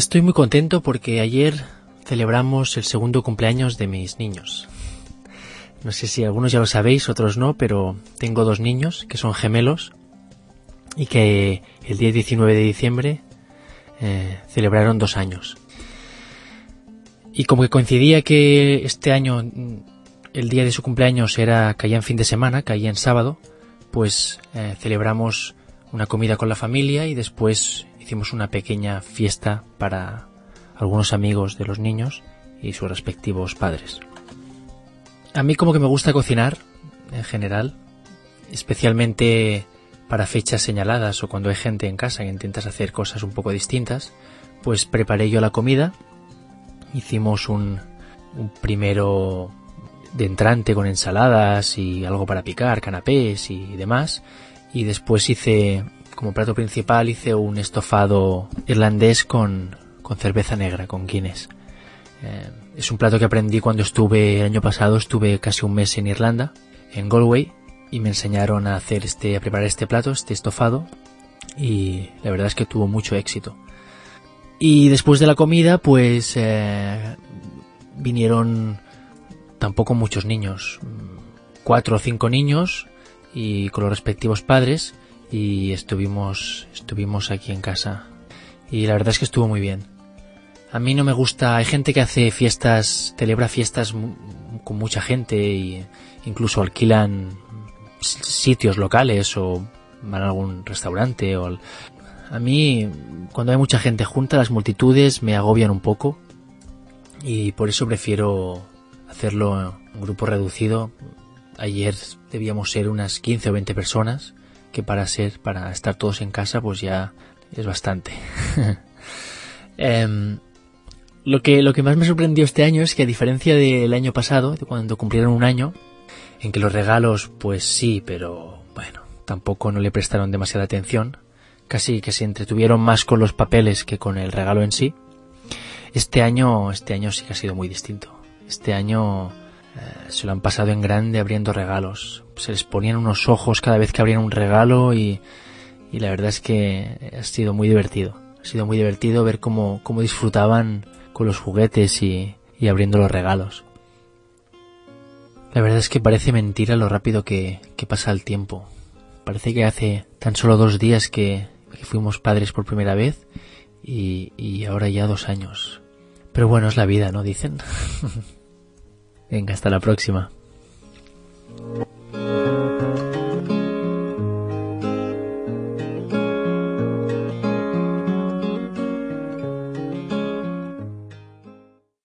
Estoy muy contento porque ayer celebramos el segundo cumpleaños de mis niños. No sé si algunos ya lo sabéis, otros no, pero tengo dos niños que son gemelos y que el día 19 de diciembre eh, celebraron dos años. Y como que coincidía que este año el día de su cumpleaños era caía en fin de semana, caía en sábado, pues eh, celebramos una comida con la familia y después hicimos una pequeña fiesta para algunos amigos de los niños y sus respectivos padres. A mí como que me gusta cocinar en general, especialmente para fechas señaladas o cuando hay gente en casa que intentas hacer cosas un poco distintas, pues preparé yo la comida, hicimos un, un primero de entrante con ensaladas y algo para picar, canapés y demás, y después hice como plato principal hice un estofado irlandés con, con cerveza negra, con Guinness. Eh, es un plato que aprendí cuando estuve el año pasado, estuve casi un mes en Irlanda, en Galway, y me enseñaron a hacer este, a preparar este plato, este estofado, y la verdad es que tuvo mucho éxito. Y después de la comida, pues eh, vinieron tampoco muchos niños, cuatro o cinco niños y con los respectivos padres y estuvimos estuvimos aquí en casa y la verdad es que estuvo muy bien. A mí no me gusta, hay gente que hace fiestas, celebra fiestas con mucha gente y incluso alquilan sitios locales o van a algún restaurante o a mí cuando hay mucha gente junta las multitudes me agobian un poco y por eso prefiero hacerlo en un grupo reducido. Ayer debíamos ser unas 15 o 20 personas que para ser, para estar todos en casa, pues ya es bastante. eh, lo que, lo que más me sorprendió este año es que a diferencia del año pasado, cuando cumplieron un año, en que los regalos, pues sí, pero bueno, tampoco no le prestaron demasiada atención, casi que se entretuvieron más con los papeles que con el regalo en sí. Este año, este año sí que ha sido muy distinto. Este año se lo han pasado en grande abriendo regalos. Se les ponían unos ojos cada vez que abrían un regalo y, y la verdad es que ha sido muy divertido. Ha sido muy divertido ver cómo, cómo disfrutaban con los juguetes y, y abriendo los regalos. La verdad es que parece mentira lo rápido que, que pasa el tiempo. Parece que hace tan solo dos días que, que fuimos padres por primera vez y, y ahora ya dos años. Pero bueno, es la vida, ¿no? Dicen. Venga, hasta la próxima.